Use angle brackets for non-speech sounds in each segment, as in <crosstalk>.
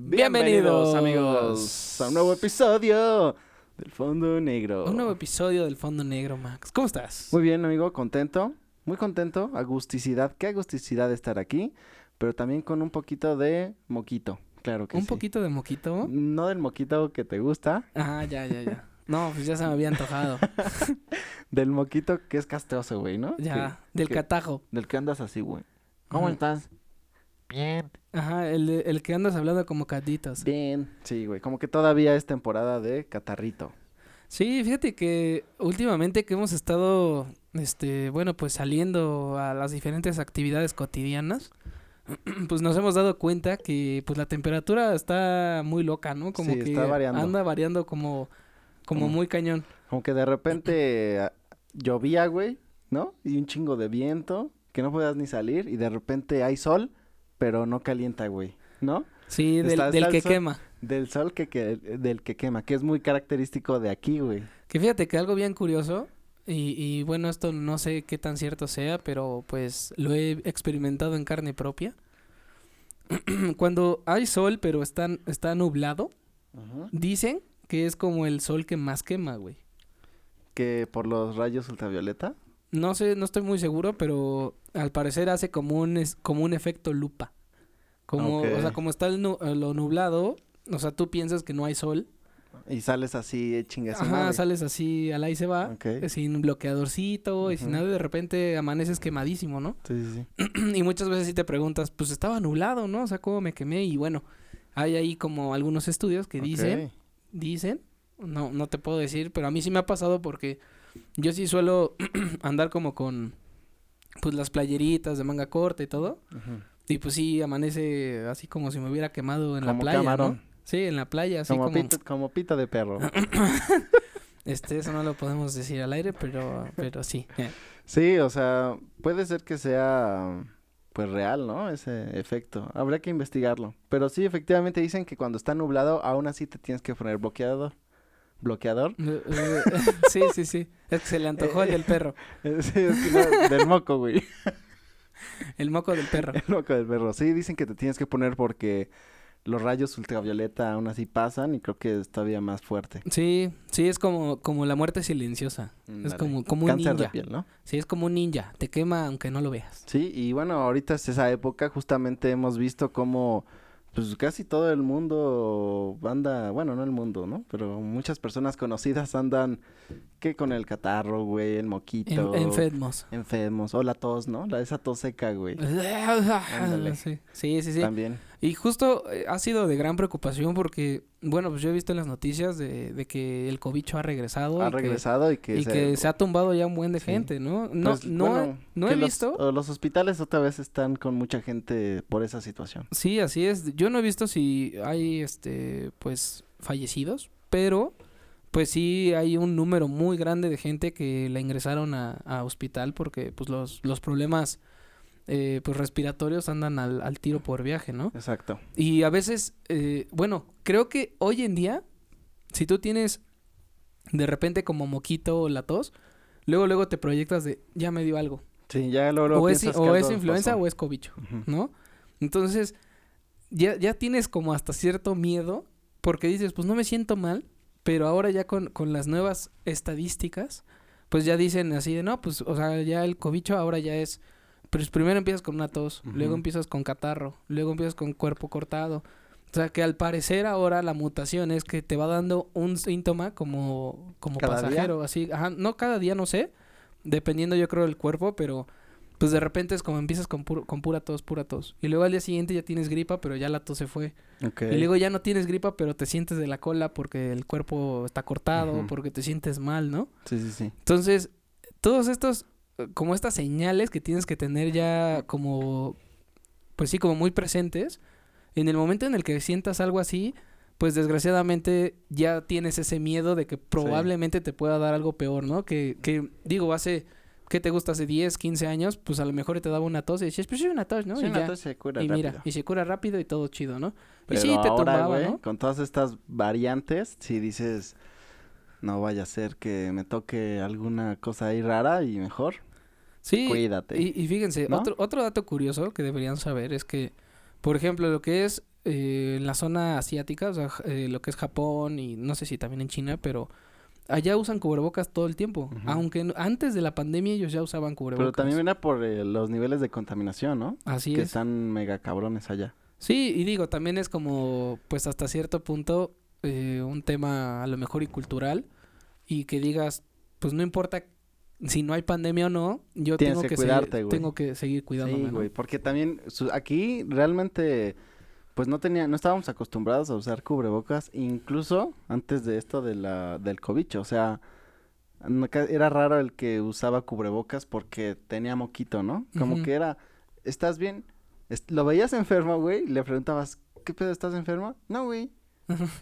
Bienvenidos amigos a un nuevo episodio del Fondo Negro. Un nuevo episodio del Fondo Negro, Max. ¿Cómo estás? Muy bien, amigo, contento, muy contento, agusticidad, qué agusticidad estar aquí, pero también con un poquito de moquito, claro que ¿Un sí. poquito de moquito? No del moquito que te gusta, Ah, ya, ya, ya. No, pues ya se me había antojado. <laughs> del moquito que es castroso, güey, ¿no? Ya, Que- del que- catajo. Del que andas así, güey. ¿Cómo estás? Bien. Ajá, el, el que andas hablando como caditos. Bien. Sí, güey, como que todavía es temporada de catarrito. Sí, fíjate que últimamente que hemos estado, este, bueno, pues saliendo a las diferentes actividades cotidianas, <clears throat> pues nos hemos dado cuenta que pues la temperatura está muy loca, ¿no? Como Sí, que está variando. anda variando como, como Como- muy cañón. Como que de repente llovía, güey, ¿no? Y un chingo de viento, que no podías ni salir, y de repente hay sol, pero no calienta, güey, ¿no? Sí, del, Está- del está que sol- quema. Del sol que, que del que quema, que es muy característico de aquí, güey. Que fíjate que algo bien curioso, y, y bueno, esto no sé qué tan cierto sea, pero pues lo he experimentado en carne propia. <clears throat> Cuando hay sol, pero está, está nublado, dicen que es como el sol que más quema, güey. Que por los rayos ultravioleta. No sé, no estoy muy seguro, pero al parecer hace como un, es- como un efecto lupa. Como, o sea, como está nu- eh, lo nublado, o sea, tú piensas que no hay sol. Y sales así, eh, chingue su Ajá, madre. sales así, al ahí se va. Ok. sin bloqueadorcito y sin nada, y de repente amaneces quemadísimo, ¿no? Sí, sí, sí. <clears throat> y muchas veces sí te preguntas, pues estaba nublado, ¿no? O sea, ¿cómo me quemé? Y bueno, hay ahí como algunos estudios que dicen. Dicen, no, no te puedo decir, pero a mí sí me ha pasado porque yo sí suelo <clears throat> andar como con, pues las playeritas de manga corta y todo, y pues sí amanece así como si me hubiera quemado en la playa, camarón. ¿no? Sí, en la playa, así Como, como, pito, como pito de perro. <laughs> este, eso no lo podemos decir al aire, pero, pero sí. Sí, o sea, puede ser que sea pues real, ¿no? Ese efecto. Habrá que investigarlo. Pero sí, efectivamente dicen que cuando está nublado, aún así te tienes que poner bloqueador. ¿Bloqueador? Eh, eh, <laughs> sí, sí, sí. Es que se le antojó el del perro. <laughs> Sí, es que no, del moco, güey. El moco del perro. <laughs> El moco del perro. Sí, dicen que te tienes que poner porque los rayos ultravioleta aún así pasan y creo que es todavía más fuerte. Sí, sí, es como, como la muerte silenciosa. Es como, como un ninja. de piel, ¿no? Sí, es como un ninja. Te quema aunque no lo veas. Sí, y bueno, ahorita es esa época, justamente hemos visto cómo, pues casi todo el mundo anda, bueno, no el mundo, ¿no? Pero muchas personas conocidas andan, que con el catarro, güey, el moquito. En, enfermos. Enfermos, o la tos, ¿no? La esa tos seca, güey. <laughs> Sí, sí, sí. sí. También. Y justo eh, ha sido de gran preocupación porque, bueno, pues yo he visto en las noticias de, de que el cobicho ha regresado. Ha y que- regresado y que y que se ha tumbado ya un buen de Sí. gente, ¿no? No, pues, no, bueno, no que he los- visto. los hospitales otra vez están con mucha gente por esa situación. Sí, así es. Yo no he visto si hay, este, pues, fallecidos, pero, pues sí hay un número muy grande de gente que la ingresaron a, a hospital porque, pues, los, los problemas, eh, pues, respiratorios andan al, al tiro por viaje, ¿no? Exacto. Y a veces, eh, bueno, creo que hoy en día, si tú tienes de repente como moquito o la tos, luego, luego te proyectas de, ya me dio algo. Sí, ya luego, luego o es, o es influenza pasó. o es cobicho. ¿no? Entonces, ya, ya tienes como hasta cierto miedo, porque dices, pues no me siento mal, pero ahora ya con, con las nuevas estadísticas, pues ya dicen así de, no, pues, o sea, ya el cobicho ahora ya es, pues primero empiezas con una tos, luego empiezas con catarro, luego empiezas con cuerpo cortado. O sea, que al parecer ahora la mutación es que te va dando un síntoma como, como pasajero, así, ajá, no cada día, no sé, dependiendo yo creo del cuerpo, pero pues de repente es como empiezas con, puro- con pura tos, pura tos. Y luego al día siguiente ya tienes gripa, pero ya la tos se fue. Y luego ya no tienes gripa, pero te sientes de la cola porque el cuerpo está cortado, porque te sientes mal, ¿no? Sí, sí, sí. Entonces, todos estos, como estas señales que tienes que tener ya como, pues sí, como muy presentes, en el momento en el que sientas algo así, pues desgraciadamente ya tienes ese miedo de que probablemente te pueda dar algo peor, ¿no? Que, que digo, hace, ¿qué te gusta? Hace 10, 15 años, pues a lo mejor te daba una tos y decías, pues sí, una tos, ¿no? Sí, y una ya. tos se cura y mira, y se cura rápido y todo chido, ¿no? Pero y sí, te ahora, tumbaba, güey, ¿no? con todas estas variantes, si dices, No vaya a ser que me toque alguna cosa ahí rara y mejor Sí, cuídate. y, y fíjense, ¿No? otro, otro dato curioso que deberían saber es que, por ejemplo, lo que es eh, en la zona asiática, o sea, eh, lo que es Japón y no sé si también en China, pero allá usan cubrebocas todo el tiempo. Aunque antes de la pandemia ellos ya usaban cubrebocas. Pero también era por eh, los niveles de contaminación, ¿no? Así que es. están mega cabrones allá. Sí, y digo, también es como, pues hasta cierto punto, eh, un tema a lo mejor y cultural, y que digas, pues no importa si no hay pandemia o no, yo Tienes tengo que que, cuidarte, seguir, tengo que seguir cuidándome, Sí, ¿no? güey, porque también su- aquí realmente pues no tenía no estábamos acostumbrados a usar cubrebocas incluso antes de esto de la del cobicho, o sea, era raro el que usaba cubrebocas porque tenía moquito, ¿no? Como que era ¿estás bien? Lo veías enfermo, güey, le preguntabas, ¿qué pedo estás enfermo? No, güey.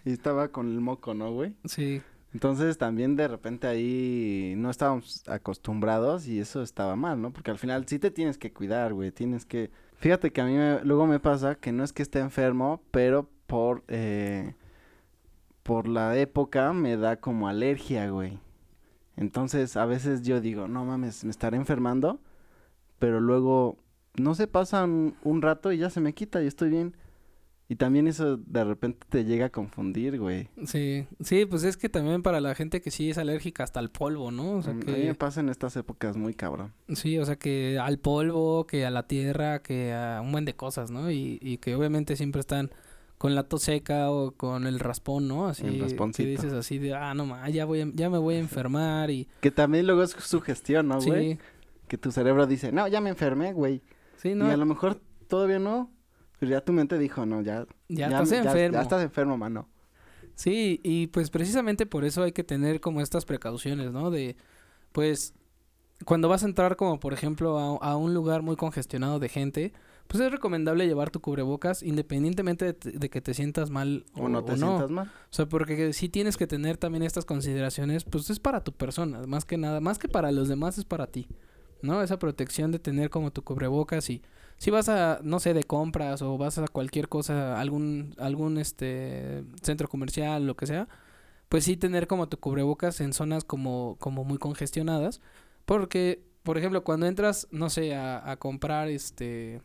Y estaba con el moco, ¿no, güey? Sí, Entonces también de repente ahí no estábamos acostumbrados y eso estaba mal, ¿no? Porque al final sí te tienes que cuidar, güey, tienes que... Fíjate que a mí me- luego me pasa que no es que esté enfermo, pero por... eh, por la época me da como alergia, güey. Entonces a veces yo digo, no mames, me estaré enfermando, pero luego, no se pasa un, un rato y ya se me quita y estoy bien. Y también eso de repente te llega a confundir, güey. sí, sí, pues es que también para la gente que sí es alérgica hasta al polvo, ¿no? O sea Mm, A mí que... me pasa en estas épocas muy cabrón. Sí, o sea que al polvo, que a la tierra, que a un buen de cosas, ¿no? Y, y que obviamente siempre están con la tos seca o con el raspón, ¿no? Así El que rasponcito. dices así de, ah, no ma, ya voy, a- ya me voy a enfermar y Que también luego es sugestión, ¿no, güey? sí, Que tu cerebro dice, no, ya me enfermé, güey. sí, Y no, a lo mejor todavía no. Pero ya tu mente dijo, no, ya. ya, ya estás ya- enfermo. Ya, estás enfermo, mano. Sí, y pues precisamente por eso hay que tener como estas precauciones, ¿no? De, pues, cuando vas a entrar como por ejemplo a, a un lugar muy congestionado de gente, pues es recomendable llevar tu cubrebocas independientemente de, de que te sientas mal o, O no te o sientas mal. O sea, porque sí tienes que tener también estas consideraciones, pues es para tu persona, más que nada, más que para los demás es para ti, ¿no? Esa protección de tener como tu cubrebocas y si vas a, no sé, de compras o vas a cualquier cosa, algún, algún este centro comercial, lo que sea, pues sí tener como tu cubrebocas en zonas como, como muy congestionadas, porque, por ejemplo, cuando entras, no sé, a, a comprar este,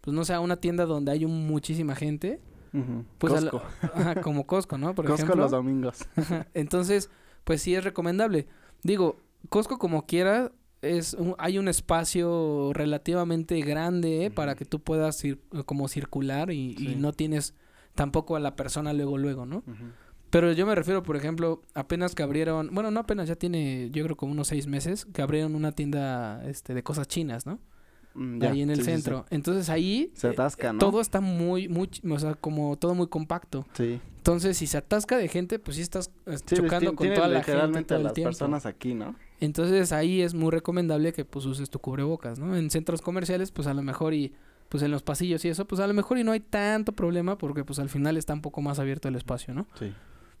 pues no sé, a una tienda donde hay un- muchísima gente, Ujú. pues a la- Costco. <laughs> ajá, como Costco, ¿no? Por Costco ejemplo. los domingos. Entonces, pues sí es recomendable. Digo, Costco como quiera, es un- hay un espacio relativamente grande ¿eh? para que tú puedas ir, como circular y, no tienes tampoco a la persona luego, luego, ¿no? Pero yo me refiero, por ejemplo, apenas que abrieron, bueno, no apenas, ya tiene, yo creo como unos seis meses, que abrieron una tienda este, de cosas chinas, ¿no? Mm, ya, ahí en el sí, sí, sí. centro. Entonces ahí Se eh, atasca, ¿no? todo está muy, muy, o sea, como todo muy compacto. Sí. Entonces, si se atasca de gente, pues sí estás eh, Sí, chocando con toda la gente literalmente a las tiempo. personas aquí, ¿no? Entonces, ahí es muy recomendable que pues uses tu cubrebocas, ¿no? En centros comerciales, pues a lo mejor y pues en los pasillos y eso, pues a lo mejor y no hay tanto problema porque pues al final está un poco más abierto el espacio, ¿no? Sí.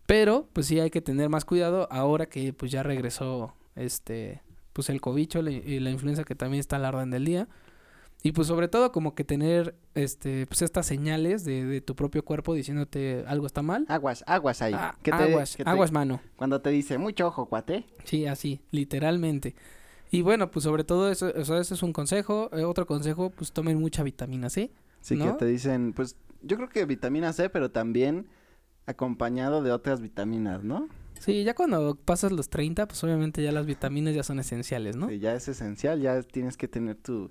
Pero pues sí hay que tener más cuidado ahora que pues ya regresó este pues el cobicho y la influenza que también está a la orden del día. Y pues sobre todo como que tener este pues estas señales de, de tu propio cuerpo diciéndote algo está mal. Aguas, aguas ahí. Ah, te- aguas, te- aguas mano. Cuando te dice, mucho ojo, cuate. Sí, así, literalmente. Y bueno, pues sobre todo eso, o sea, ese es un consejo. Eh, otro consejo, pues tomen mucha vitamina C. Sí, que te dicen, pues, yo creo que vitamina C, pero también acompañado de otras vitaminas, ¿no? Sí, ya cuando pasas los 30, pues obviamente ya las vitaminas ya son esenciales, ¿no? Sí, ya es esencial, ya tienes que tener tu,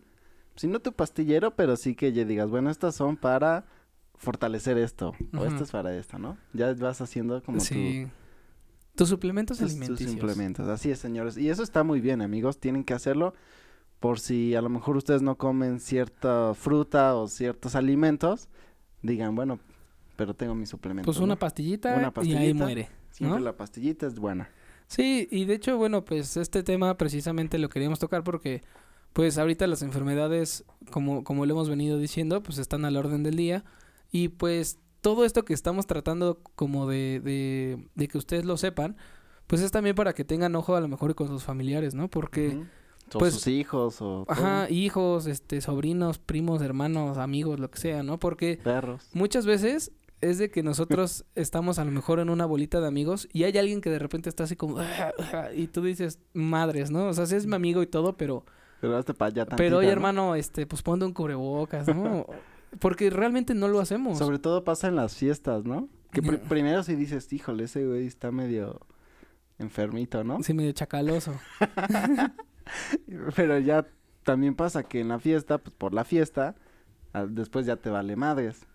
si no tu pastillero, pero sí que ya digas, bueno, estas son para fortalecer esto, o Ujú. esto es para esto, ¿no? Ya vas haciendo como tu- sí. Tus suplementos tus, tus alimenticios. implementos. Así es, señores. Y eso está muy bien, amigos. Tienen que hacerlo por si a lo mejor ustedes no comen cierta fruta o ciertos alimentos, digan, bueno, pero tengo mi suplemento. Pues ¿no? una pastillita, Una y ahí pastillita. muere. Siempre ¿no? la pastillita es buena. Sí, y de hecho, bueno, pues este tema precisamente lo queríamos tocar porque, pues ahorita las enfermedades, como, como lo hemos venido diciendo, pues están al orden del día. Y pues todo esto que estamos tratando como de, de, de que ustedes lo sepan, pues es también para que tengan ojo a lo mejor con sus familiares, ¿no? Porque, pues, sus hijos o ajá, hijos, este, sobrinos, primos, hermanos, amigos, lo que sea, ¿no? Porque perros. muchas veces es de que nosotros <laughs> estamos a lo mejor en una bolita de amigos y hay alguien que de repente está así como y tú dices, madres, ¿no? O sea, sí es mi amigo y todo, pero para allá pero oye, tantita, ¿no? hermano, este pues ponte un cubrebocas, ¿no? <laughs> Porque realmente no lo hacemos. Sobre todo pasa en las fiestas, ¿no? Que <laughs> primero si dices, híjole, ese güey está medio enfermito, ¿no? Sí, medio chacaloso. <laughs> Pero ya también pasa que en la fiesta, pues por la fiesta, ah, después ya te vale madres.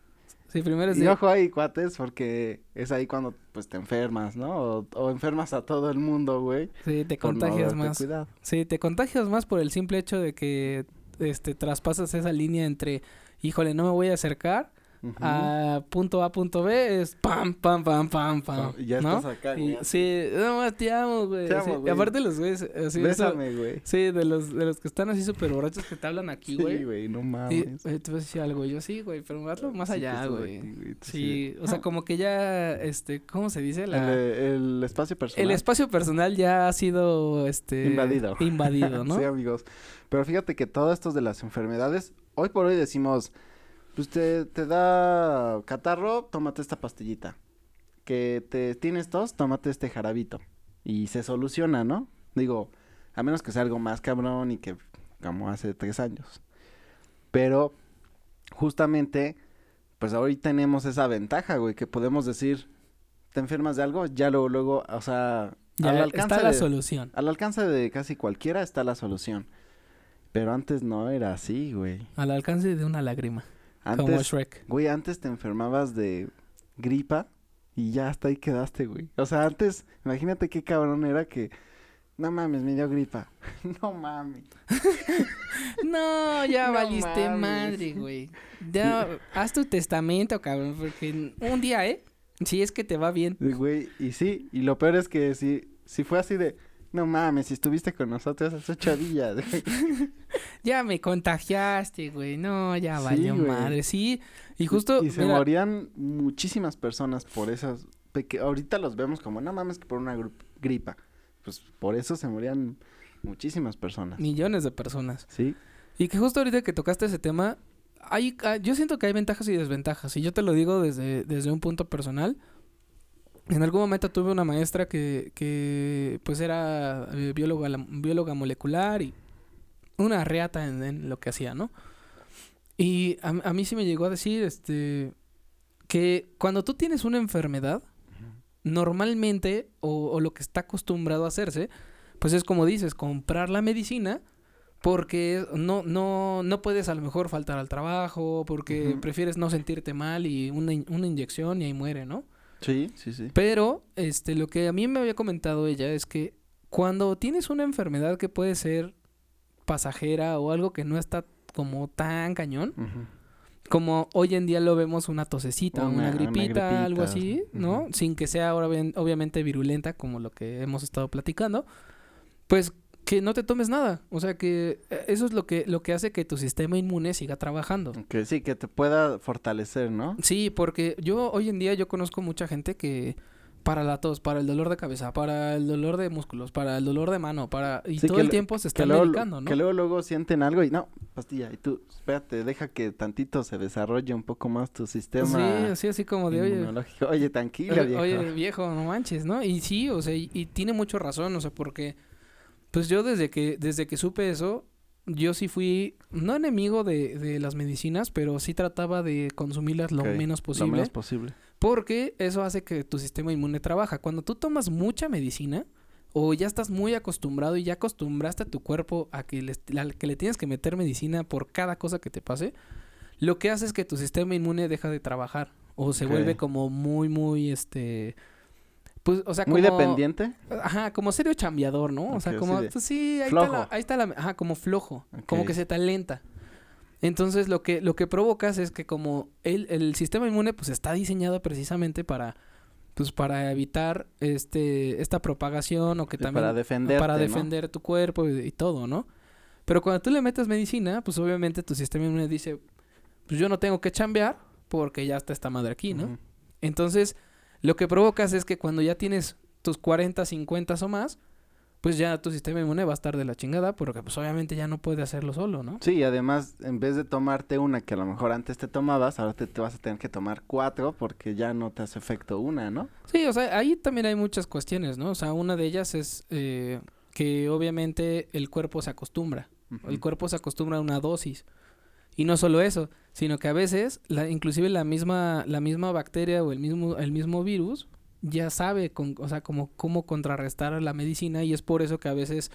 Sí, primero Y de, ojo ahí, cuates, porque es ahí cuando pues te enfermas, ¿no? O, o enfermas a todo el mundo, güey. sí, te no contagias más. Cuidado. Sí, te contagias más por el simple hecho de que este traspasas esa línea entre, híjole, no me voy a acercar A punto A, punto B, es pam, pam, pam, pam, pam. Y ya ¿no? estás acá, Y- güey. sí, no te amo, güey. Te amo, sí. Y güey. aparte los güeyes, así, eso- Bésame, güey. sí, de los, de los que están así súper borrachos que te hablan aquí, güey. Sí, güey, no y, mames. oye, te voy a decir algo, yo sí, güey, pero hazlo más Sí, allá, güey. ti, güey, Sí, o sea, como que ya, este, ¿cómo se dice? El, La... el espacio personal. El espacio personal ya ha sido este Invadido. invadido, ¿no? <laughs> sí, amigos. Pero fíjate que todo esto de las enfermedades, hoy por hoy decimos, pues te, te da catarro, tómate esta pastillita. Que te tienes tos, tómate este jarabito. Y se soluciona, ¿no? Digo, a menos que sea algo más cabrón y que como hace tres años. Pero justamente, pues hoy tenemos esa ventaja, güey, que podemos decir, te enfermas de algo, ya luego, luego, o sea, Ya al alcance está la de- solución. al alcance de casi cualquiera está la solución. Pero antes no era así, güey. Al alcance de una lágrima. Como Antes, Shrek. güey, antes te enfermabas de gripa y ya hasta ahí quedaste, güey. O sea, antes, imagínate qué cabrón era que, no mames, me dio gripa. <laughs> no mames. <laughs> No, ya No valiste mames. madre, güey. Ya, haz tu testamento, cabrón, porque un día, ¿eh? Si es que te va bien. Güey, y sí, y lo peor es que si, si fue así de, no mames, si estuviste con nosotros hace ocho días. <laughs> Ya me contagiaste, güey. No, ya Sí, valió güey. madre. Sí, y justo. Y se mira, morían muchísimas personas por esas. peque- Ahorita los vemos como, no mames, que por una gripa. Pues por eso se morían muchísimas personas. Millones de personas. Sí. Y que justo ahorita que tocaste ese tema, hay, ah, yo siento que hay ventajas y desventajas. Y yo te lo digo desde, desde un punto personal. En algún momento tuve una maestra que, que pues era eh, bióloga, bióloga molecular y una reata en, en lo que hacía, ¿no? Y a, a mí sí me llegó a decir, este, que cuando tú tienes una enfermedad, normalmente, o, o lo que está acostumbrado a hacerse, pues es como dices, comprar la medicina porque no, no, no puedes a lo mejor faltar al trabajo, porque prefieres no sentirte mal y una, una inyección y ahí muere, ¿no? Sí, sí, sí. Pero, este, lo que a mí me había comentado ella es que cuando tienes una enfermedad que puede ser pasajera o algo que no está como tan cañón, como hoy en día lo vemos una tosecita, una, Una- una gripita, algo así, ¿no? Sin que sea ahora bien- obviamente virulenta como lo que hemos estado platicando, pues que no te tomes nada, o sea que eh, eso es lo que lo que hace que tu sistema inmune siga trabajando. Que sí, que te pueda fortalecer, ¿no? Sí, porque yo hoy en día yo conozco mucha gente que para la tos, para el dolor de cabeza, para el dolor de músculos, para el dolor de mano, para y Sí, todo el tiempo se están luego, medicando, ¿no? que luego, luego sienten algo y no, pastilla. Y tú, espérate, deja que tantito se desarrolle un poco más tu sistema Sí, así así como de oye. Oye, tranquilo, viejo. oye, viejo, no manches, ¿no? Y sí, o sea, y, y tiene mucho razón, o sea, porque pues yo desde que desde que supe eso, yo sí fui no enemigo de, de las medicinas, pero sí trataba de consumirlas lo menos posible, Lo menos posible. porque eso hace que tu sistema inmune trabaja. Cuando tú tomas mucha medicina o ya estás muy acostumbrado y ya acostumbraste a tu cuerpo a que le, a que le tienes que meter medicina por cada cosa que te pase, lo que hace es que tu sistema inmune deja de trabajar o se vuelve como muy, muy, este... Pues, o sea, Muy dependiente. Ajá, como serio chambeador, ¿no? O sea, como, de pues sí, ahí flojo. está, la, ahí está la, ajá, como flojo, como que se talenta. Entonces, lo que, lo que provocas es que como el, el sistema inmune, pues, está diseñado precisamente para, pues, para evitar, este, esta propagación o que Sí, también... para defenderte, Para ¿no? defender tu cuerpo y, y todo, ¿no? Pero cuando tú le metes medicina, pues, obviamente tu sistema inmune dice, pues, yo no tengo que chambear porque ya está esta madre aquí, ¿no? Entonces, lo que provocas es que cuando ya tienes tus 40, 50 o más, pues ya tu sistema inmune va a estar de la chingada porque pues obviamente ya no puede hacerlo solo, ¿no? Sí, y además, en vez de tomarte una que a lo mejor antes te tomabas, ahora te, te vas a tener que tomar cuatro porque ya no te hace efecto una, ¿no? Sí, o sea, ahí también hay muchas cuestiones, ¿no? O sea, una de ellas es eh, que obviamente el cuerpo se acostumbra. El Ujú. cuerpo se acostumbra a una dosis. Y no solo eso, sino que a veces, la, inclusive la misma, la misma bacteria o el mismo, el mismo virus ya sabe, con, o sea, como cómo contrarrestar a la medicina y es por eso que a veces,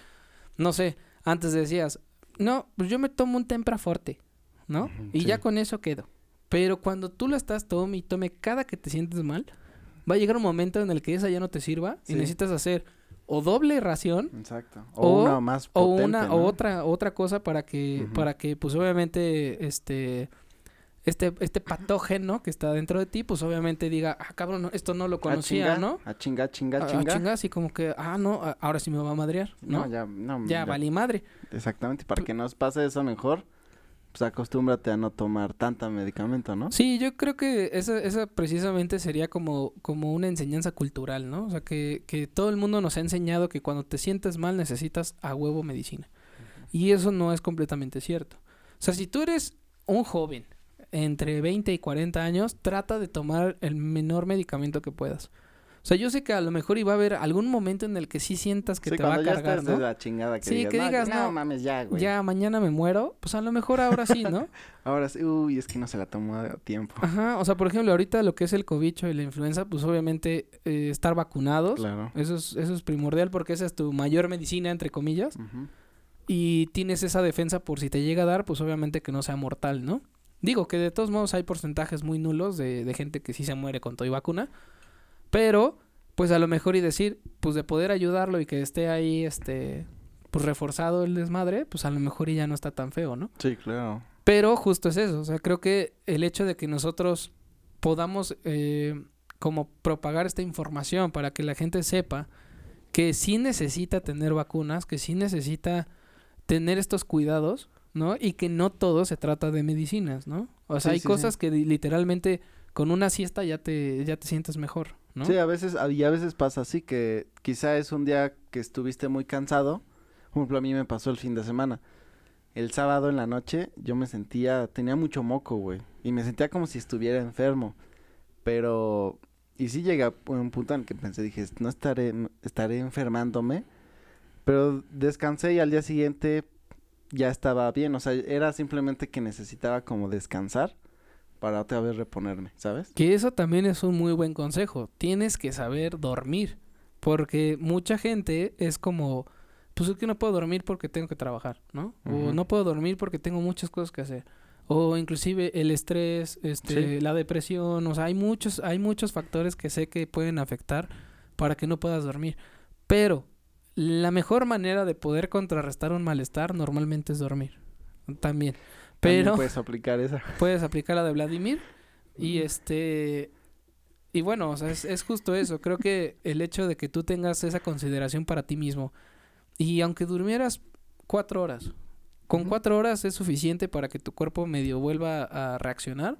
no sé, antes decías, no, pues yo me tomo un tempra forte, ¿no? Y ya con eso quedo. Pero cuando tú lo estás tome y tome cada que te sientes mal, va a llegar un momento en el que esa ya no te sirva y necesitas hacer o doble ración Exacto. O- O, una más o una ¿no? o otra otra cosa para que para que pues obviamente este este este patógeno que está dentro de ti pues obviamente diga ah cabrón no, esto no lo A conocía chinga, no A chinga, chinga, Ah, ah, chinga. chinga, así como que ah no a- ahora sí me va a madrear no, No, ya, no. ya valí madre Exactamente, para que nos pase eso mejor, pues acostúmbrate a no tomar tanta medicamento, ¿no? sí yo creo que esa esa precisamente sería como como una enseñanza cultural no o sea que que todo el mundo nos ha enseñado que cuando te sientes mal necesitas a huevo medicina y eso no es completamente cierto o sea si tú eres un joven entre 20 y 40 años, trata de tomar el menor medicamento que puedas. O sea, yo sé que a lo mejor iba a haber algún momento en el que sí sientas que Sí, te va a ya cargar, de ¿no? la chingada que Sí, digas, que "No, digas, no, mames, ya, güey. Ya mañana me muero, pues a lo mejor ahora sí, ¿no? <laughs> Ahora sí, uy, es que no se la tomó a tiempo. Ajá, o sea, por ejemplo, ahorita lo que es el cobicho y la influenza, pues obviamente eh, estar vacunados, Claro. eso es, eso es primordial porque esa es tu mayor medicina, entre comillas, Ujú. y tienes esa defensa por si te llega a dar, pues obviamente que no sea mortal, ¿no? Digo que de todos modos hay porcentajes muy nulos de, de gente que sí se muere con todo y vacuna, pero pues a lo mejor y decir, pues de poder ayudarlo y que esté ahí, este, pues reforzado el desmadre, pues a lo mejor y ya no está tan feo, ¿no? Sí, claro. Pero justo es eso, o sea, creo que el hecho de que nosotros podamos eh, como propagar esta información para que la gente sepa que sí necesita tener vacunas, que sí necesita tener estos cuidados, ¿no? Y que no todo se trata de medicinas, ¿no? O sea, Sí, hay sí, cosas que li- literalmente con una siesta ya te, ya te sientes mejor, Sí, a veces, a- y a veces pasa así que quizá es un día que estuviste muy cansado. Por ejemplo, a mí me pasó el fin de semana. El sábado en la noche yo me sentía, tenía mucho moco, güey. Y me sentía como si estuviera enfermo. Pero, y sí llegué a un punto en el que pensé, dije, no estaré, estaré enfermándome. Pero descansé y al día siguiente ya estaba bien. O sea, era simplemente que necesitaba como descansar para otra vez reponerme, ¿sabes? Que eso también es un muy buen consejo. Tienes que saber dormir. Porque mucha gente es como, pues es que no puedo dormir porque tengo que trabajar, ¿no? O no puedo dormir porque tengo muchas cosas que hacer. O inclusive el estrés, este, Sí. la depresión, o sea, hay muchos, hay muchos factores que sé que pueden afectar para que no puedas dormir. Pero la mejor manera de poder contrarrestar un malestar normalmente es dormir. También. Pero puedes aplicar esa. <laughs> puedes aplicar la de Vladimir y este y bueno, o sea, es, es justo eso. Creo que el hecho de que tú tengas esa consideración para ti mismo y aunque durmieras cuatro horas, con cuatro horas es suficiente para que tu cuerpo medio vuelva a reaccionar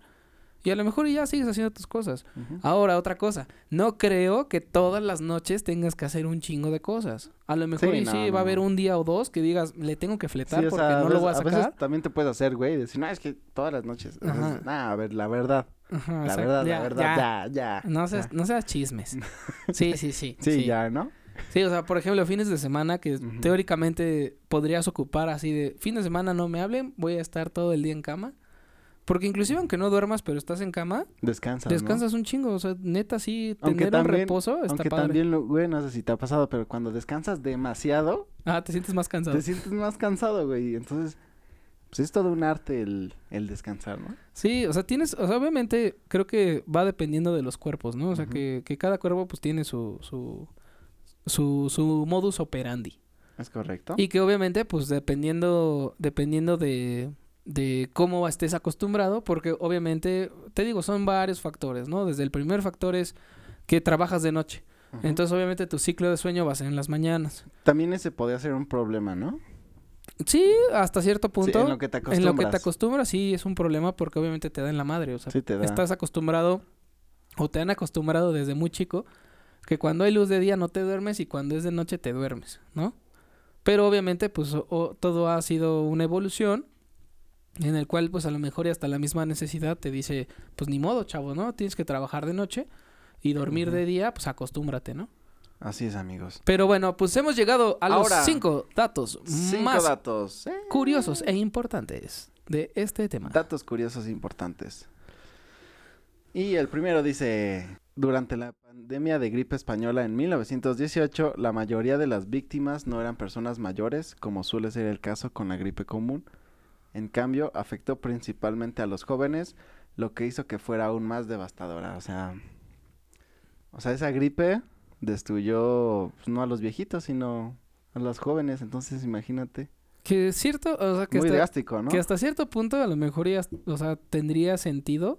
y a lo mejor ya sigues haciendo tus cosas. Ahora, otra cosa, no creo que todas las noches tengas que hacer un chingo de cosas. A lo mejor Sí, y no, sí no, va a haber un día o dos que digas, le tengo que fletar Sí, porque sea, no lo voy a sacar. veces también te puedes hacer, güey, decir, no, es que todas las noches. A ver, la verdad. Ajá, La verdad, Ya, la verdad, ya, ya. No seas, no seas chismes. <laughs> Sí, sí, sí. Sí, ya, ¿no? Sí, o sea, por ejemplo, fines de semana que teóricamente podrías ocupar así de fin de semana no me hablen, voy a estar todo el día en cama. Porque inclusive aunque no duermas, pero estás en cama, Descansas, ¿no? descansas un chingo. O sea, neta, sí, Aunque tener un también- reposo está Aunque padre. también, lo- güey, no sé si te ha pasado, pero cuando descansas demasiado, Ah, te sientes más cansado. te sientes más cansado, güey. Entonces, pues es todo un arte el, el descansar, ¿no? Sí, o sea, tienes, o sea, obviamente creo que va dependiendo de los cuerpos, ¿no? O sea, que, que cada cuerpo pues tiene su, su, su, su modus operandi. ¿Es correcto? Y que obviamente, pues dependiendo, dependiendo de, de cómo estés acostumbrado, porque obviamente, te digo, son varios factores, ¿no? Desde el primer factor es que trabajas de noche. Entonces, obviamente, tu ciclo de sueño va a ser en las mañanas. También ese podría ser un problema, ¿no? Sí, hasta cierto punto. Sí, en lo que te acostumbras. en lo que te acostumbras, sí, es un problema porque obviamente te da en la madre. O sea, Sí te da. estás acostumbrado o te han acostumbrado desde muy chico que cuando hay luz de día no te duermes y cuando es de noche te duermes, ¿no? Pero obviamente, pues o- todo ha sido una evolución en el cual, pues a lo mejor y hasta la misma necesidad te dice, pues ni modo, chavo, ¿no? Tienes que trabajar de noche y dormir de día, pues acostúmbrate, ¿no? Así es, amigos. Pero bueno, pues hemos llegado a los Ahora, cinco datos Cinco más datos. eh, curiosos e importantes de este tema. Datos curiosos e importantes. Y el primero dice, durante la pandemia de gripe española en 1918, la mayoría de las víctimas no eran personas mayores, como suele ser el caso con la gripe común. En cambio, afectó principalmente a los jóvenes, lo que hizo que fuera aún más devastadora. O sea, o sea, esa gripe destruyó pues, no a los viejitos, sino a los jóvenes. Entonces, imagínate. Que es cierto, o sea, que Muy hasta, drástico, ¿no? que hasta cierto punto a lo mejor ya, o sea, tendría sentido.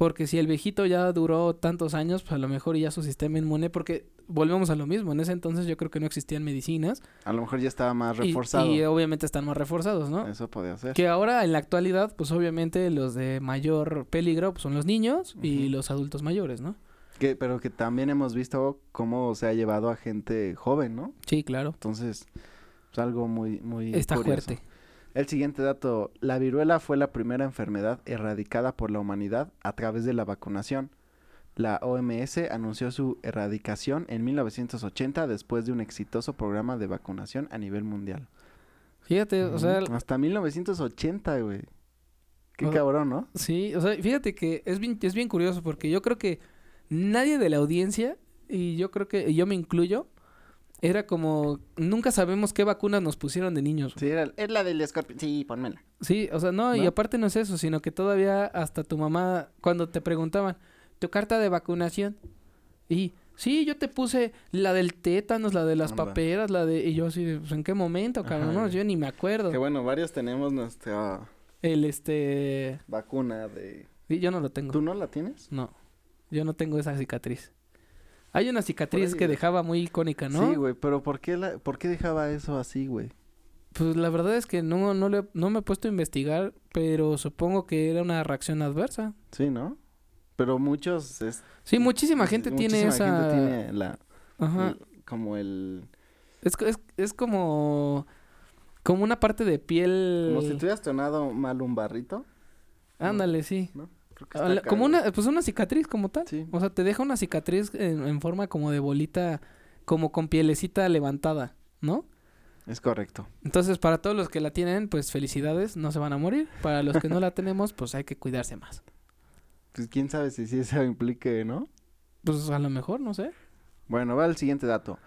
Porque si el viejito ya duró tantos años, pues a lo mejor ya su sistema inmune, porque volvemos a lo mismo, en ese entonces yo creo que no existían medicinas. A lo mejor ya estaba más reforzado. Y, obviamente están más reforzados, ¿no? Eso podía ser. Que ahora en la actualidad, pues obviamente los de mayor peligro pues, son los niños y los adultos mayores, ¿no? Que, pero que también hemos visto cómo se ha llevado a gente joven, ¿no? Sí, claro. Entonces, es algo muy, muy Está curioso. fuerte. El siguiente dato, la viruela fue la primera enfermedad erradicada por la humanidad a través de la vacunación. La OMS anunció su erradicación en 1980 después de un exitoso programa de vacunación a nivel mundial. Fíjate, o sea, Hasta 1980, güey. Qué O- cabrón, ¿no? Sí, o sea, fíjate que es bien, es bien curioso porque yo creo que nadie de la audiencia, y yo creo que y yo me incluyo, era como, nunca sabemos qué vacunas nos pusieron de niños. Sí, era, es la del escorpión. Sí, ponmela. Sí, o sea, no, y aparte no es eso, sino que todavía hasta tu mamá, cuando te preguntaban, tu carta de vacunación, y sí, yo te puse la del tétanos, la de las Anda. paperas, la de, y yo así, de, pues, ¿en qué momento, cabrón? Ajá. No, yo ni me acuerdo. Que bueno, varios tenemos nuestra El, este, vacuna de... sí, yo no lo tengo. ¿Tú no la tienes? No, yo no tengo esa cicatriz. Hay una cicatriz ahí, que dejaba muy icónica, ¿no? Sí, güey, pero ¿por qué, la, ¿por qué dejaba eso así, güey? Pues la verdad es que no, no, le, no me he puesto a investigar, pero supongo que era una reacción adversa. Sí, ¿no? Pero muchos... Es, Sí, muchísima gente tiene muchísima esa... gente tiene la... Ajá. el- como el... Es, es, es como... Como una parte de piel... Como si tuvieras tonado mal un barrito. Ándale, sí. ¿no? Creo que Ah, está como una, pues una cicatriz como tal. Sí. O sea, te deja una cicatriz en, en forma como de bolita, como con pielecita levantada, ¿no? Es correcto. Entonces, para todos los que la tienen, pues felicidades, no se van a morir. Para los que no la <laughs> tenemos, pues hay que cuidarse más. Pues quién sabe si sí eso implique, ¿no? Pues a lo mejor, no sé. Bueno, va el siguiente dato.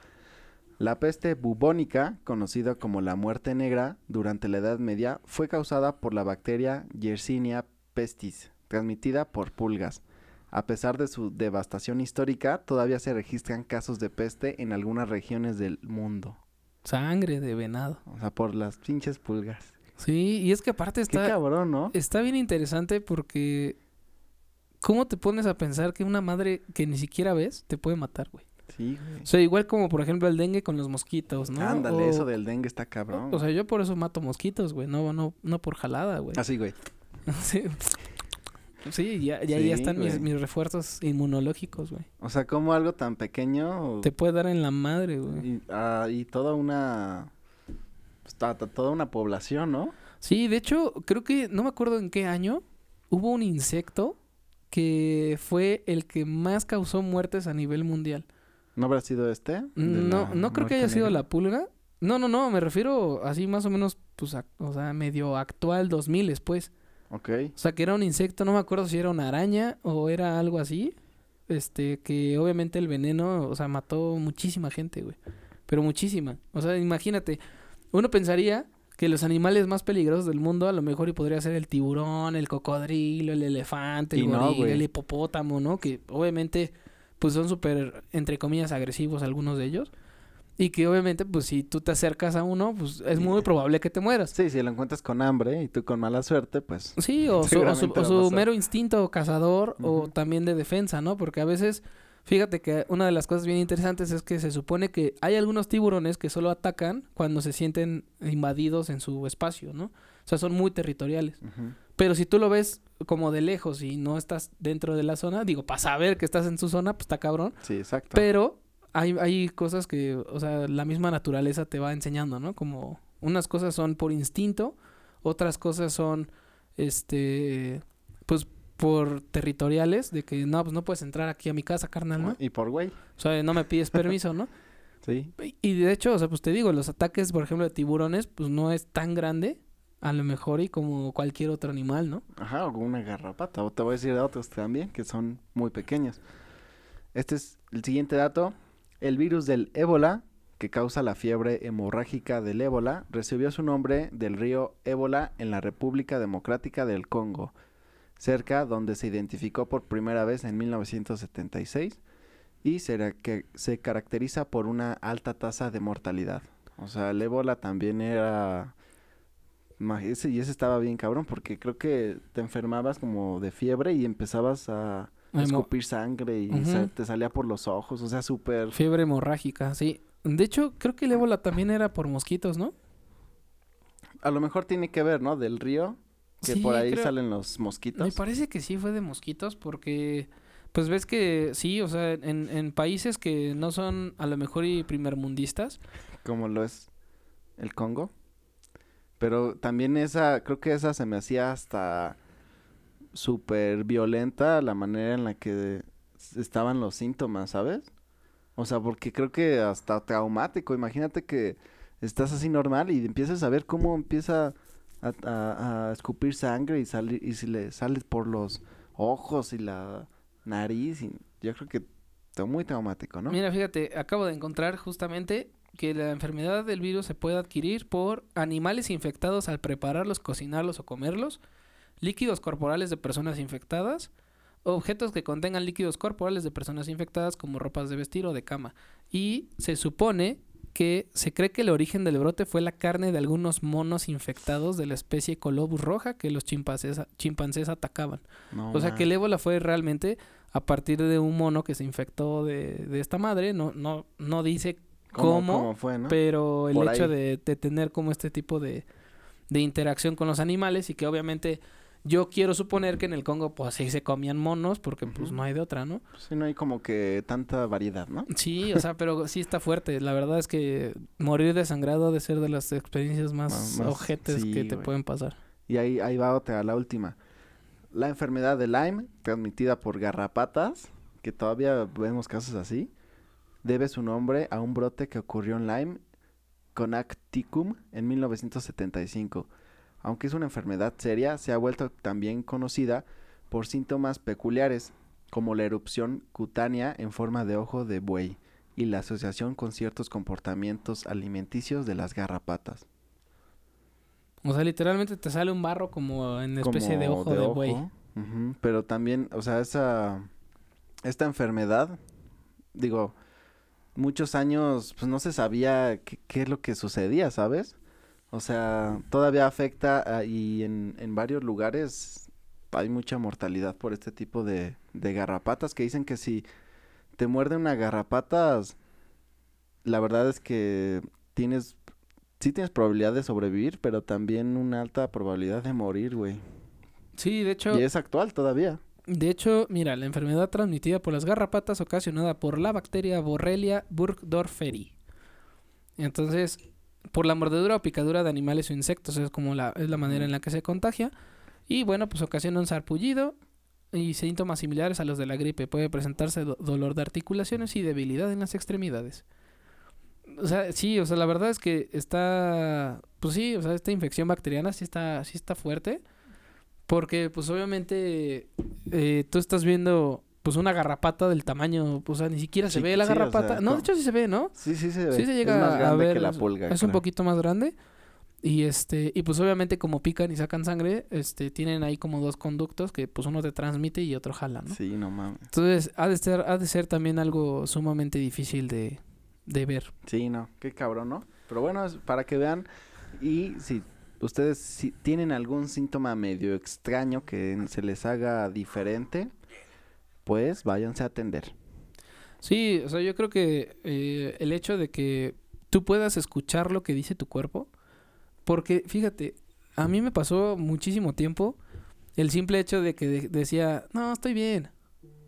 La peste bubónica, conocida como la muerte negra, durante la Edad Media, fue causada por la bacteria Yersinia pestis, transmitida por pulgas. A pesar de su devastación histórica, todavía se registran casos de peste en algunas regiones del mundo. Sangre de venado. O sea, por las pinches pulgas. Sí, y es que aparte Qué está, cabrón, ¿no? está bien interesante porque... ¿Cómo te pones a pensar que una madre que ni siquiera ves te puede matar, güey? Sí, güey. O sea, igual como por ejemplo el dengue con los mosquitos, ¿no? Ándale, O- eso del dengue está cabrón. O sea, yo por eso mato mosquitos, güey. No, no, no por jalada, güey. Así, güey. <laughs> Sí. Sí, ya, ya, Sí, ya están mis, mis refuerzos inmunológicos, güey. O sea, como algo tan pequeño Te puede dar en la madre, güey. y, ah, y toda una... pues, toda una población, ¿no? Sí, de hecho, creo que, no me acuerdo en qué año, hubo un insecto que fue el que más causó muertes a nivel mundial. ¿No habrá sido este? No, no creo que haya sido la pulga. No, no, no, me refiero así más o menos, pues, a- o sea, medio actual 2000 después. Ok. O sea, que era un insecto, no me acuerdo si era una araña o era algo así. Este, que obviamente el veneno, o sea, mató muchísima gente, güey. Pero muchísima. O sea, imagínate, uno pensaría que los animales más peligrosos del mundo a lo mejor y podría ser el tiburón, el cocodrilo, el elefante, el no, gorila, el hipopótamo, ¿no? Que obviamente, pues son súper, entre comillas, agresivos algunos de ellos. Y que obviamente, pues si tú te acercas a uno, pues es muy probable que te mueras. Sí, si lo encuentras con hambre y tú con mala suerte, pues... Sí, o su, o o mero instinto cazador o también de defensa, ¿no? Porque a veces, Fíjate que una de las cosas bien interesantes es que se supone que hay algunos tiburones que solo atacan cuando se sienten invadidos en su espacio, ¿no? O sea, son muy territoriales. Pero si tú lo ves como de lejos y no estás dentro de la zona, digo, para saber que estás en su zona, pues está cabrón. Sí, exacto. Pero hay, hay cosas que, o sea, la misma naturaleza te va enseñando, ¿no? Como unas cosas son por instinto, otras cosas son, este, pues por territoriales, de que no, pues no puedes entrar aquí a mi casa, carnal, ¿no? Y por güey. O sea, no me pides permiso, ¿no? <laughs> Sí. Y- de hecho, o sea, pues te digo, los ataques, por ejemplo, de tiburones, pues no es tan grande, a lo mejor, y como cualquier otro animal, ¿no? Ajá, o con una garrapata. O te voy a decir de otros también que son muy pequeños. Este es el siguiente dato. El virus del ébola, que causa la fiebre hemorrágica del ébola, recibió su nombre del río Ébola en la República Democrática del Congo, cerca donde se identificó por primera vez en 1976 y será que se caracteriza por una alta tasa de mortalidad. O sea, el ébola también era ese- y ese estaba bien cabrón porque creo que te enfermabas como de fiebre y empezabas a escupir sangre y sa- te salía por los ojos, o sea, súper... Fiebre hemorrágica, sí. De hecho, creo que el ébola también era por mosquitos, ¿no? A lo mejor tiene que ver, ¿no? Del río, que Sí, por ahí creo- salen los mosquitos. Me parece que sí fue de mosquitos porque, pues ves que sí, o sea, en, en países que no son a lo mejor y primermundistas, como lo es el Congo. Pero también esa, creo que esa se me hacía hasta súper violenta la manera en la que estaban los síntomas, ¿sabes? O sea, porque creo que hasta traumático. Imagínate que estás así normal y empiezas a ver cómo empieza a, a- escupir sangre y salir y si le sale por los ojos y la nariz. Y yo creo que está muy traumático, ¿no? Mira, fíjate, acabo de encontrar justamente que la enfermedad del virus se puede adquirir por animales infectados al prepararlos, cocinarlos o comerlos, líquidos corporales de personas infectadas, objetos que contengan líquidos corporales de personas infectadas como ropas de vestir o de cama. Y se supone que se cree que el origen del brote fue la carne de algunos monos infectados de la especie Colobus roja que los chimpancés, chimpancés atacaban. No O sea que el ébola fue realmente a partir de un mono que se infectó de, de esta madre. No, no, no dice cómo, cómo fue, ¿no? pero el Por hecho de, de tener como este tipo de, de interacción con los animales y que obviamente yo quiero suponer que en el Congo pues sí se comían monos porque pues no hay de otra, ¿no? Sí, no hay como que tanta variedad, ¿no? Sí, o sea, pero sí está fuerte. La verdad es que morir desangrado ha de ser de las experiencias más, más- ojetes sí, que te pueden pasar. Y ahí, ahí va otra, la última. La enfermedad de Lyme, transmitida por garrapatas, que todavía vemos casos así, debe su nombre a un brote que ocurrió en Lyme, Connecticum, en 1975. Aunque es una enfermedad seria, se ha vuelto también conocida por síntomas peculiares, como la erupción cutánea en forma de ojo de buey y la asociación con ciertos comportamientos alimenticios de las garrapatas. O sea, literalmente te sale un barro como en especie de ojo de buey. Pero también, o sea, esa esta enfermedad, digo, muchos años pues no se sabía qué, qué es lo que sucedía, ¿sabes? O sea, todavía afecta a- y en, en varios lugares hay mucha mortalidad por este tipo de, de garrapatas que dicen que si te muerde una garrapata, la verdad es que tienes, sí tienes probabilidad de sobrevivir, pero también una alta probabilidad de morir, güey. Sí, de hecho, Y es actual todavía. de hecho, mira, la enfermedad transmitida por las garrapatas ocasionada por la bacteria Borrelia burgdorferi. Entonces, por la mordedura o picadura de animales o insectos es como la es la manera en la que se contagia y bueno, pues ocasiona un sarpullido y síntomas similares a los de la gripe. Puede presentarse do- dolor de articulaciones y debilidad en las extremidades. O sea, sí, o sea, la verdad es que está, pues sí, o sea, esta infección bacteriana sí está, sí está fuerte. Porque, pues obviamente, eh, tú estás viendo, pues una garrapata del tamaño, o sea, ni siquiera se ve la sí, o sea, garrapata. no, de hecho sí se ve, ¿no? Sí, sí se ve. Sí se llega es más a grande ver, que la pulga. Es un poquito más grande. Y este, y pues obviamente como pican y sacan sangre, este, tienen ahí como dos conductos que pues uno te transmite y otro jala, ¿no? Sí, no mames. Entonces, ha de ser, ha de ser también algo sumamente difícil de, de ver. Sí, no. Qué cabrón, ¿no? Pero bueno, es para que vean. Y si ustedes si tienen algún síntoma medio extraño que se les haga diferente, pues váyanse a atender. Sí, o sea, yo creo que eh, el hecho de que tú puedas escuchar lo que dice tu cuerpo, porque fíjate, a mí me pasó muchísimo tiempo el simple hecho de que de- decía, no, estoy bien,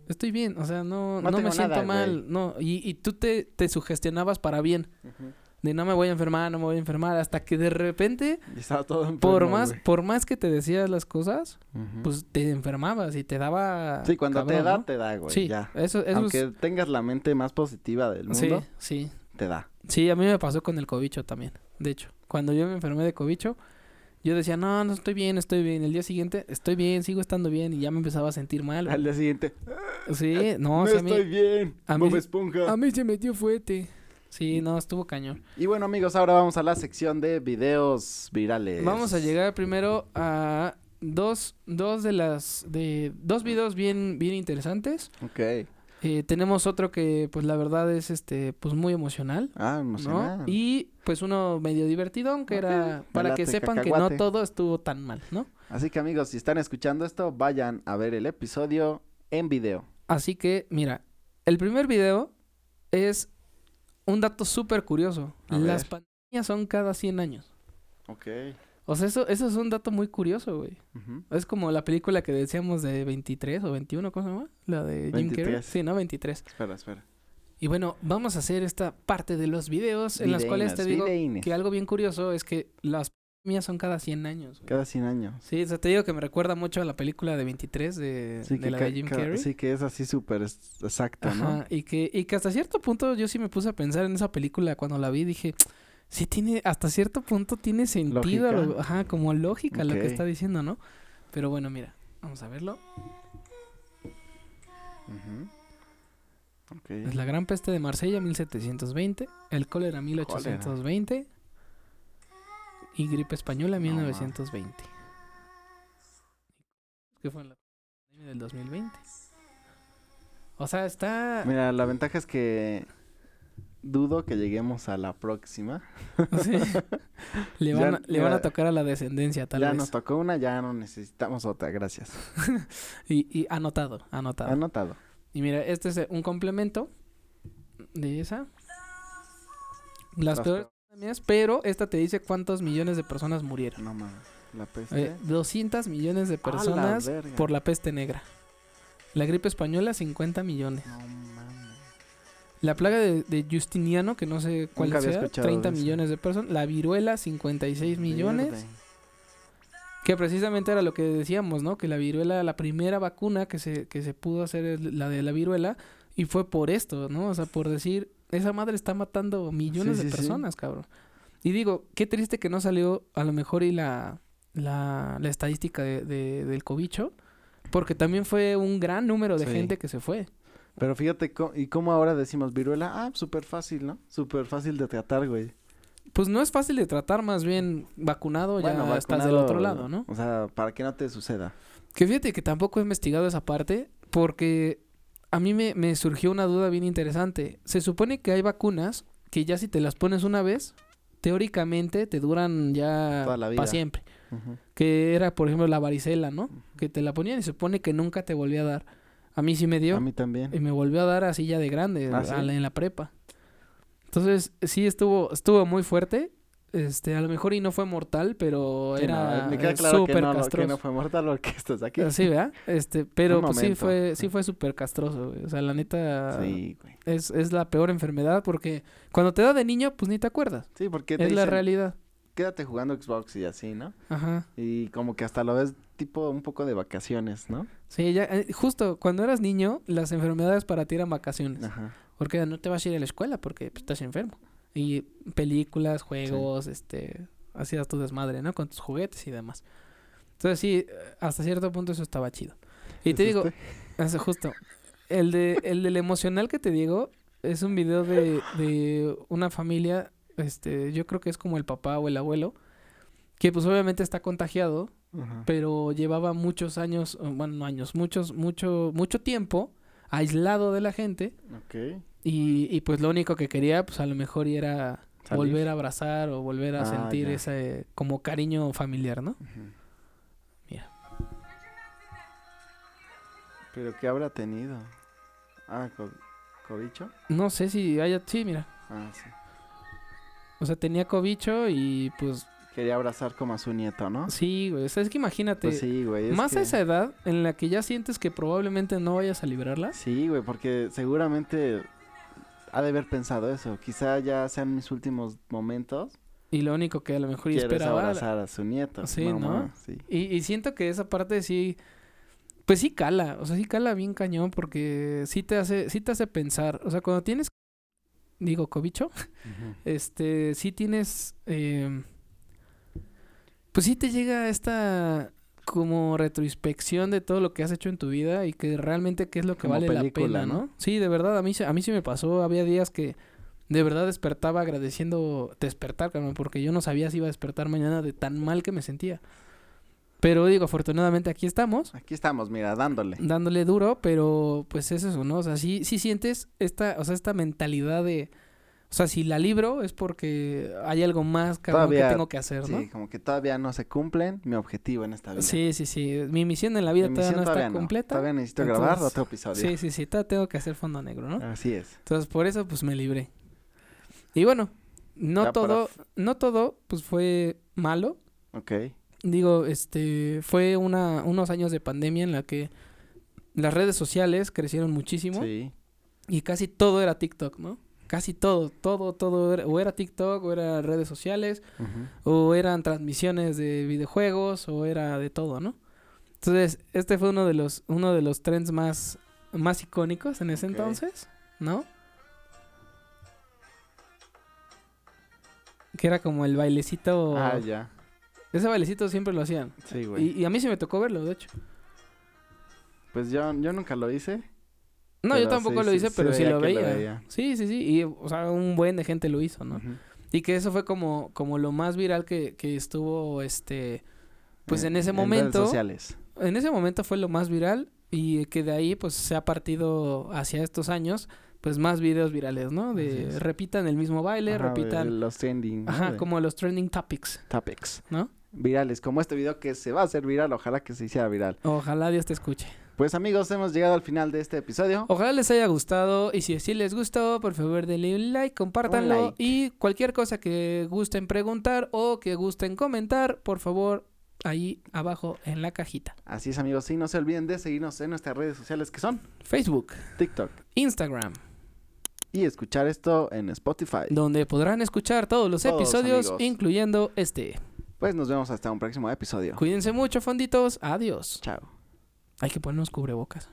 estoy bien, o sea, no, No me siento nada, mal, no, y, y tú te, te sugestionabas para bien, de no me voy a enfermar, no me voy a enfermar, hasta que de repente, todo enfermo, por más, por más que te decías las cosas, pues te enfermabas y te daba... Sí, cuando te da, ¿no? te da, güey. Sí, ya. eso, eso Aunque es... tengas la mente más positiva del mundo, Sí, sí. te da. Sí, a mí me pasó con el cobicho también. De hecho, cuando yo me enfermé de cobicho, yo decía, no, no estoy bien, estoy bien. El día siguiente, estoy bien, sigo estando bien. Y ya me empezaba a sentir mal. Al día siguiente, Sí, no, no sí, a mí, estoy bien. a Bob mí- Esponja. a mí se metió fuerte. Sí, no, estuvo cañón. Y bueno, amigos, ahora vamos a la sección de videos virales. Vamos a llegar primero a dos, dos de las, de, dos videos bien, bien interesantes. Ok. Eh, tenemos otro que, pues, la verdad es, este, pues, muy emocional. Ah, ¿no? emocionante. Y pues uno medio divertidón que Ok, era para que sepan que no todo estuvo tan mal, ¿no? Así que, amigos, si están escuchando esto, vayan a ver el episodio en video. Así que, mira, el primer video es un dato súper curioso. A Las ver. pandemias son cada 100 años. Ok. O sea, eso, eso es un dato muy curioso, güey. Es como la película que decíamos de 23 o 21, ¿cómo se llama? La de Jim Carrey. 23. Sí, ¿no? 23. Espera, espera. Y bueno, vamos a hacer esta parte de los videos en las cuales te digo que algo bien curioso es que las pandemias son cada 100 años. güey. Cada 100 años. Sí, o sea, te digo que me recuerda mucho a la película de 23 de, Sí, de la de Jim ca- Carrey. sí, que es así súper es- exacto, ¿no? Ajá, y que, y que hasta cierto punto yo sí me puse a pensar en esa película cuando la vi, dije, sí tiene, hasta cierto punto tiene sentido, lo- ajá, como lógica lo Ok. que está diciendo, ¿no? Pero bueno, mira, vamos a verlo. Ujú. Ok. Es la gran peste de Marsella, 1720, el cólera, 1820, y gripe española, No, 1920. ¿Qué fue en la pandemia del 2020? O sea, está... Mira, la ventaja es que dudo que lleguemos a la próxima. <laughs> Sí. <laughs> Le, Ya- van a, le van a ya- tocar a la descendencia, tal ya vez. nos tocó una, ya no necesitamos otra, gracias. <laughs> Y, y anotado, anotado. Anotado. y mira, este es un complemento de esa. Las Las peores pero esta te dice cuántos millones de personas murieron. No mames, la peste. Eh, 200 millones de ¡A la personas por la peste negra. La gripe española, 50 millones. No mames. La plaga de, de Justiniano, que no sé cuál Nunca sea, escuchado 30 de eso. millones de personas. La viruela, 56 millones. Verde. Que precisamente era lo que decíamos, ¿no? Que la viruela, la primera vacuna que se, que se pudo hacer es la de la viruela. Y fue por esto, ¿no? O sea, por decir, esa madre está matando millones Sí, de sí, sí. personas, cabrón. Y digo, qué triste que no salió a lo mejor y la, la, la estadística de, de- del cobicho. Porque también fue un gran número de gente que se fue. Pero fíjate, ¿y cómo ahora decimos viruela? Ah, súper fácil, ¿no? Súper fácil de tratar, güey. Pues no es fácil de tratar, más bien vacunado ya Bueno, estás del vacunado, otro lado, ¿no? O sea, para que no te suceda. Que fíjate que tampoco he investigado esa parte porque a mí me, me surgió una duda bien interesante. Se supone que hay vacunas que ya si te las pones una vez, teóricamente te duran ya para siempre. Que era, por ejemplo, la varicela, ¿no? Que te la ponían y se supone que nunca te volvía a dar. A mí sí me dio A mí también. y me volvió a dar así ya de grande, ¿Ah, a sí? la- en la prepa. Entonces, sí estuvo estuvo muy fuerte. Este, a lo mejor y no fue mortal, pero Sí, era no, me queda eh, claro que súper no, lo- que no fue mortal porque estás aquí. Sí, ¿verdad? Este, pero pues sí fue, sí fue súper castroso, güey. O sea, la neta Sí, güey. es, es la peor enfermedad porque cuando te da de niño, pues ni te acuerdas. Sí, porque te Es la realidad. quédate jugando Xbox y así, ¿no? Ajá. Y como que hasta lo ves tipo un poco de vacaciones, ¿no? Sí, ya, eh, justo cuando eras niño, las enfermedades para ti eran vacaciones. Ajá. Porque no te vas a ir a la escuela porque pues, estás enfermo. Y películas, juegos, este, hacías tu desmadre, ¿no? Con tus juguetes y demás. Entonces sí, hasta cierto punto eso estaba chido. Y te digo. Eso justo. El de el del emocional que te digo es un video de, de una familia, este, yo creo que es como el papá o el abuelo, que pues obviamente está contagiado, pero llevaba muchos años, bueno, no años, muchos, mucho, mucho tiempo aislado de la gente Ok. Y, y pues lo único que quería pues a lo mejor era Salir. volver a abrazar o volver a Ah, sentir ya. ese como cariño familiar, ¿no? Mira. Pero ¿qué habrá tenido? Ah, co- ¿Cobicho? No sé si haya... Sí, mira. Ah, sí. O sea, tenía cobicho y pues Quería abrazar como a su nieto, ¿no? sí, güey. O sea, es que imagínate. Pues sí, güey. es más que- a esa edad en la que ya sientes que probablemente no vayas a liberarla. Sí, güey, porque seguramente ha de haber pensado eso. Quizá ya sean mis últimos momentos. Y lo único que a lo mejor esperaba... abrazar a su nieto. Sí, ¿no? ma, Sí. Y, y siento que esa parte sí... Pues sí cala. O sea, sí cala bien cañón porque sí te hace, sí te hace pensar. O sea, cuando tienes... Digo, cobicho. <laughs> Este, sí tienes, eh, pues sí te llega esta como retroinspección de todo lo que has hecho en tu vida y que realmente qué es lo que Como vale película, la pena, ¿no? Sí, de verdad, a mí, a mí sí me pasó, había días que de verdad despertaba agradeciendo despertar, porque yo no sabía si iba a despertar mañana de tan mal que me sentía. Pero digo, afortunadamente aquí estamos Aquí estamos, mira, dándole. dándole duro, pero pues es eso, ¿no? O sea, sí, sí sientes esta, o sea, esta mentalidad de, o sea, si la libro es porque hay algo más cabrón Todavía- que tengo que hacer, ¿no? Sí, como que todavía no se cumplen mi objetivo en esta vida. Sí, sí, sí. Mi misión en la vida todavía no todavía está completa. Todavía necesito grabar otro episodio. Sí, sí, sí. Todavía tengo que hacer fondo negro, ¿no? Así es. Entonces, por eso, pues, me libré. Y bueno, no Ya para todo, no todo, pues, fue malo. Ok. Digo, este, fue una, unos años de pandemia en la que las redes sociales crecieron muchísimo. Sí. Y casi todo era TikTok, ¿no? Casi todo, todo, todo era, o era TikTok, o era redes sociales, o eran transmisiones de videojuegos, o era de todo, ¿no? Entonces, este fue uno de los, uno de los trends más, más icónicos en ese entonces, ¿no? Que era como el bailecito. Ah, ya. Ese bailecito siempre lo hacían. Sí, güey. Y, y a mí sí me tocó verlo, de hecho. Pues yo, yo nunca lo hice. No, yo tampoco sí, lo hice, sí pero sí veía lo veía. Sí, sí, sí. Y, o sea, un buen de gente lo hizo, ¿no? Y que eso fue como, como lo más viral que, que estuvo, este, pues Eh, en ese redes momento, sociales. en ese momento fue lo más viral y que de ahí pues se ha partido hacia estos años, pues más videos virales, ¿no? De repitan el mismo baile, Ajá, repitan, los trending. ajá, De como los trending topics, Topics. ¿no? Virales. Como este video que se va a hacer viral. Ojalá que se hiciera viral. Ojalá Dios te escuche. Pues amigos, hemos llegado al final de este episodio. Ojalá les haya gustado y si así les gustó, por favor denle un like, compártanlo like. y cualquier cosa que gusten preguntar o que gusten comentar, por favor, ahí abajo en la cajita. Así es amigos. Y no se olviden de seguirnos en nuestras redes sociales que son Facebook, TikTok. Instagram, Y escuchar esto en Spotify. donde podrán escuchar todos los Todos, episodios, amigos. incluyendo este. Pues nos vemos hasta un próximo episodio. Cuídense mucho, fonditos. Adiós. Chao. Hay que ponernos cubrebocas.